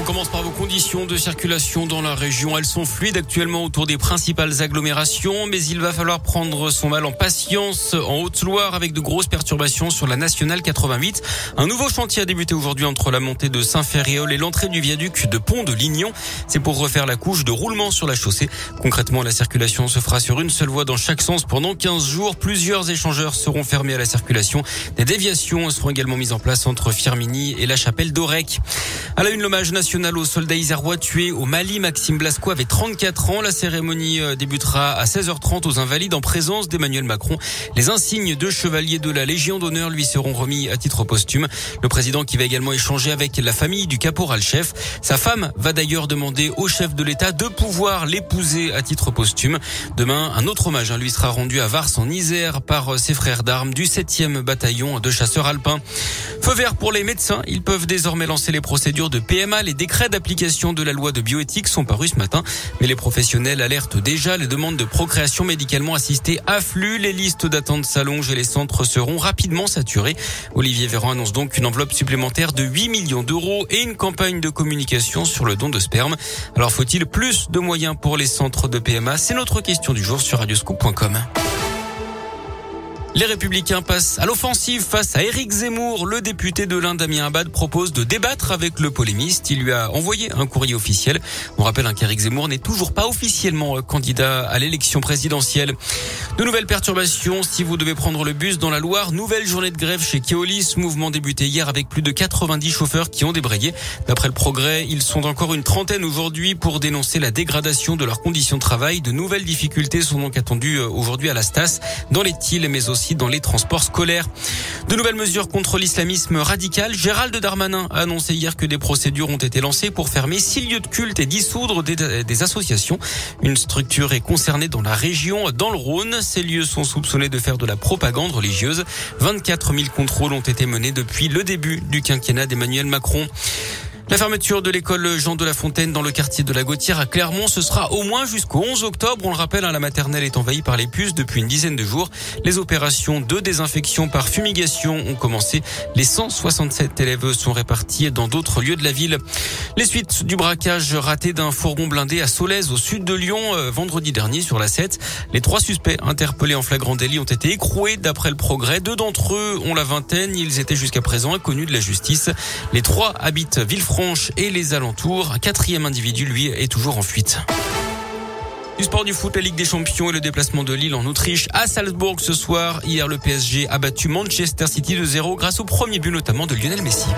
On commence par vos conditions de circulation dans la région. Elles sont fluides actuellement autour des principales agglomérations, mais il va falloir prendre son mal en patience en Haute-Loire avec de grosses perturbations sur la nationale 88. Un nouveau chantier a débuté aujourd'hui entre la montée de Saint-Ferréol et l'entrée du viaduc de Pont de Lignon. C'est pour refaire la couche de roulement sur la chaussée. Concrètement, la circulation se fera sur une seule voie dans chaque sens pendant 15 jours. Plusieurs échangeurs seront fermés à la circulation. Des déviations seront également mises en place entre Firmini et la chapelle d'Orec. À la une, l'hommage national aux soldats isérois tués au Mali. Maxime Blasco avait 34 ans. La cérémonie euh, débutera à 16h30 aux Invalides en présence d'Emmanuel Macron. Les insignes de chevalier de la Légion d'honneur lui seront remis à titre posthume. Le président qui va également échanger avec la famille du caporal-chef. Sa femme va d'ailleurs demander au chef de l'État de pouvoir l'épouser à titre posthume. Demain, un autre hommage hein, lui sera rendu à Vars en Isère par euh, ses frères d'armes du 7e bataillon de chasseurs alpins. Feu vert pour les médecins. Ils peuvent désormais lancer les procédures de PMA. Décrets d'application de la loi de bioéthique sont parus ce matin, mais les professionnels alertent déjà. Les demandes de procréation médicalement assistée affluent. Les listes d'attente s'allongent et les centres seront rapidement saturés. Olivier Véran annonce donc une enveloppe supplémentaire de 8 millions d'euros et une campagne de communication sur le don de sperme. Alors faut-il plus de moyens pour les centres de PMA C'est notre question du jour sur radioscoop.com. Les Républicains passent à l'offensive face à Éric Zemmour. Le député de l'Inde, Damien Abad, propose de débattre avec le polémiste. Il lui a envoyé un courrier officiel. On rappelle hein, qu'Éric Zemmour n'est toujours pas officiellement euh, candidat à l'élection présidentielle. De nouvelles perturbations si vous devez prendre le bus dans la Loire. Nouvelle journée de grève chez Keolis. Mouvement débuté hier avec plus de 90 chauffeurs qui ont débrayé. D'après le progrès, ils sont encore une trentaine aujourd'hui pour dénoncer la dégradation de leurs conditions de travail. De nouvelles difficultés sont donc attendues euh, aujourd'hui à la Stas, dans les Tiles, mais aussi dans les transports scolaires. De nouvelles mesures contre l'islamisme radical. Gérald Darmanin a annoncé hier que des procédures ont été lancées pour fermer six lieux de culte et dissoudre des, associations. Une structure est concernée dans la région, dans le Rhône. Ces lieux sont soupçonnés de faire de la propagande religieuse. 24 000 contrôles ont été menés depuis le début du quinquennat d'Emmanuel Macron. La fermeture de l'école Jean de la Fontaine dans le quartier de la Gautière à Clermont, ce sera au moins jusqu'au 11 octobre. On le rappelle, hein, la maternelle est envahie par les puces depuis une dizaine de jours. Les opérations de désinfection par fumigation ont commencé. Les 167 élèves sont répartis dans d'autres lieux de la ville. Les suites du braquage raté d'un fourgon blindé à Solèze au sud de Lyon euh, vendredi dernier sur la 7. Les trois suspects interpellés en flagrant délit ont été écroués d'après le progrès. Deux d'entre eux ont la vingtaine. Ils étaient jusqu'à présent inconnus de la justice. Les trois habitent Et les alentours. Quatrième individu, lui, est toujours en fuite. Du sport du foot, la Ligue des Champions et le déplacement de Lille en Autriche à Salzbourg ce soir. Hier, le PSG a battu Manchester City de 0 grâce au premier but notamment de Lionel Messi.